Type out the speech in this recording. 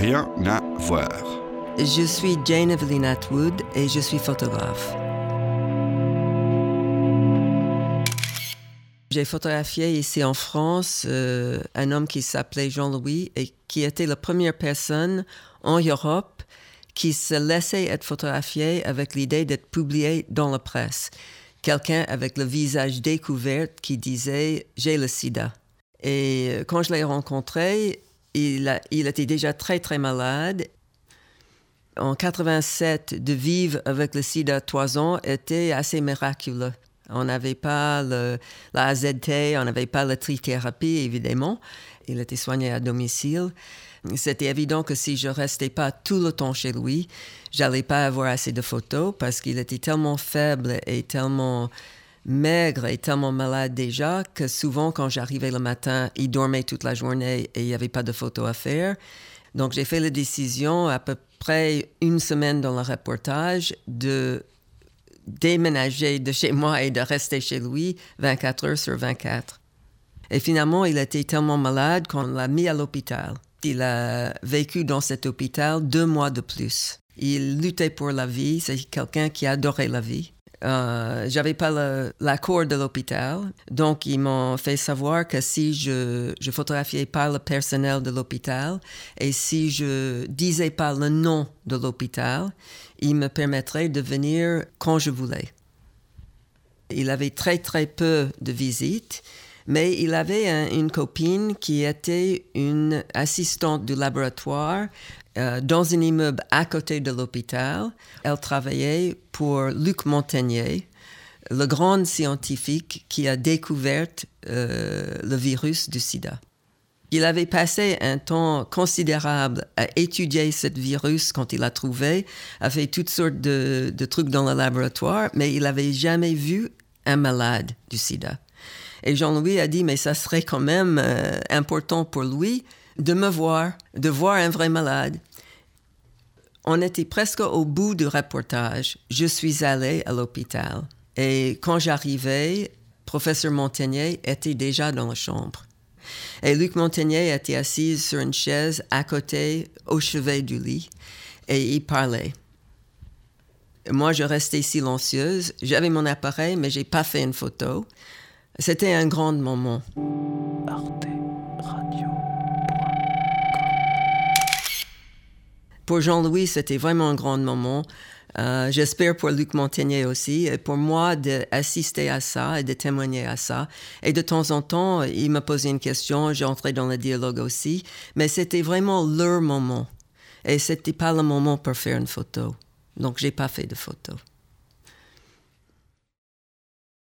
rien à voir. Je suis Jane Evelyn Atwood et je suis photographe. J'ai photographié ici en France euh, un homme qui s'appelait Jean-Louis et qui était la première personne en Europe qui se laissait être photographié avec l'idée d'être publié dans la presse. Quelqu'un avec le visage découvert qui disait J'ai le sida. Et euh, quand je l'ai rencontré, il, était déjà très très malade. En 87, de vivre avec le sida trois ans était assez miraculeux. On n'avait pas la AZT, on n'avait pas la trithérapie, évidemment. Il était soigné à domicile. C'était évident que si je restais pas tout le temps chez lui, j'allais pas avoir assez de photos parce qu'il était tellement faible et tellement maigre et tellement malade déjà que souvent quand j'arrivais le matin, il dormait toute la journée et il n'y avait pas de photos à faire. Donc j'ai fait la décision à peu près une semaine dans le reportage de déménager de chez moi et de rester chez lui 24 heures sur 24. Et finalement, il était tellement malade qu'on l'a mis à l'hôpital. Il a vécu dans cet hôpital deux mois de plus. Il luttait pour la vie, c'est quelqu'un qui adorait la vie. Euh, j'avais pas l'accord de l'hôpital, donc ils m'ont fait savoir que si je, je photographiais pas le personnel de l'hôpital et si je disais pas le nom de l'hôpital, il me permettrait de venir quand je voulais. Il avait très très peu de visites, mais il avait une copine qui était une assistante du laboratoire euh, dans un immeuble à côté de l'hôpital. Elle travaillait pour Luc Montagnier, le grand scientifique qui a découvert euh, le virus du sida. Il avait passé un temps considérable à étudier ce virus quand il l'a trouvé, a fait toutes sortes de, trucs dans le laboratoire, mais il n'avait jamais vu un malade du sida. Et Jean-Louis a dit, mais ça serait quand même euh, important pour lui de me voir, de voir un vrai malade. On était presque au bout du reportage. Je suis allée à l'hôpital. Et quand j'arrivais, professeur Montagnier était déjà dans la chambre. Et Luc Montagnier était assis sur une chaise à côté, au chevet du lit, et il parlait. Moi, je restais silencieuse. J'avais mon appareil, mais j'ai pas fait une photo. C'était un grand moment. Pour Jean-Louis, c'était vraiment un grand moment. Euh, j'espère pour Luc Montagnier aussi, et pour moi d'assister à ça et de témoigner à ça. Et de temps en temps, il me posait une question, j'entrais dans le dialogue aussi, mais c'était vraiment leur moment. Et c'était pas le moment pour faire une photo. Donc, j'ai pas fait de photo.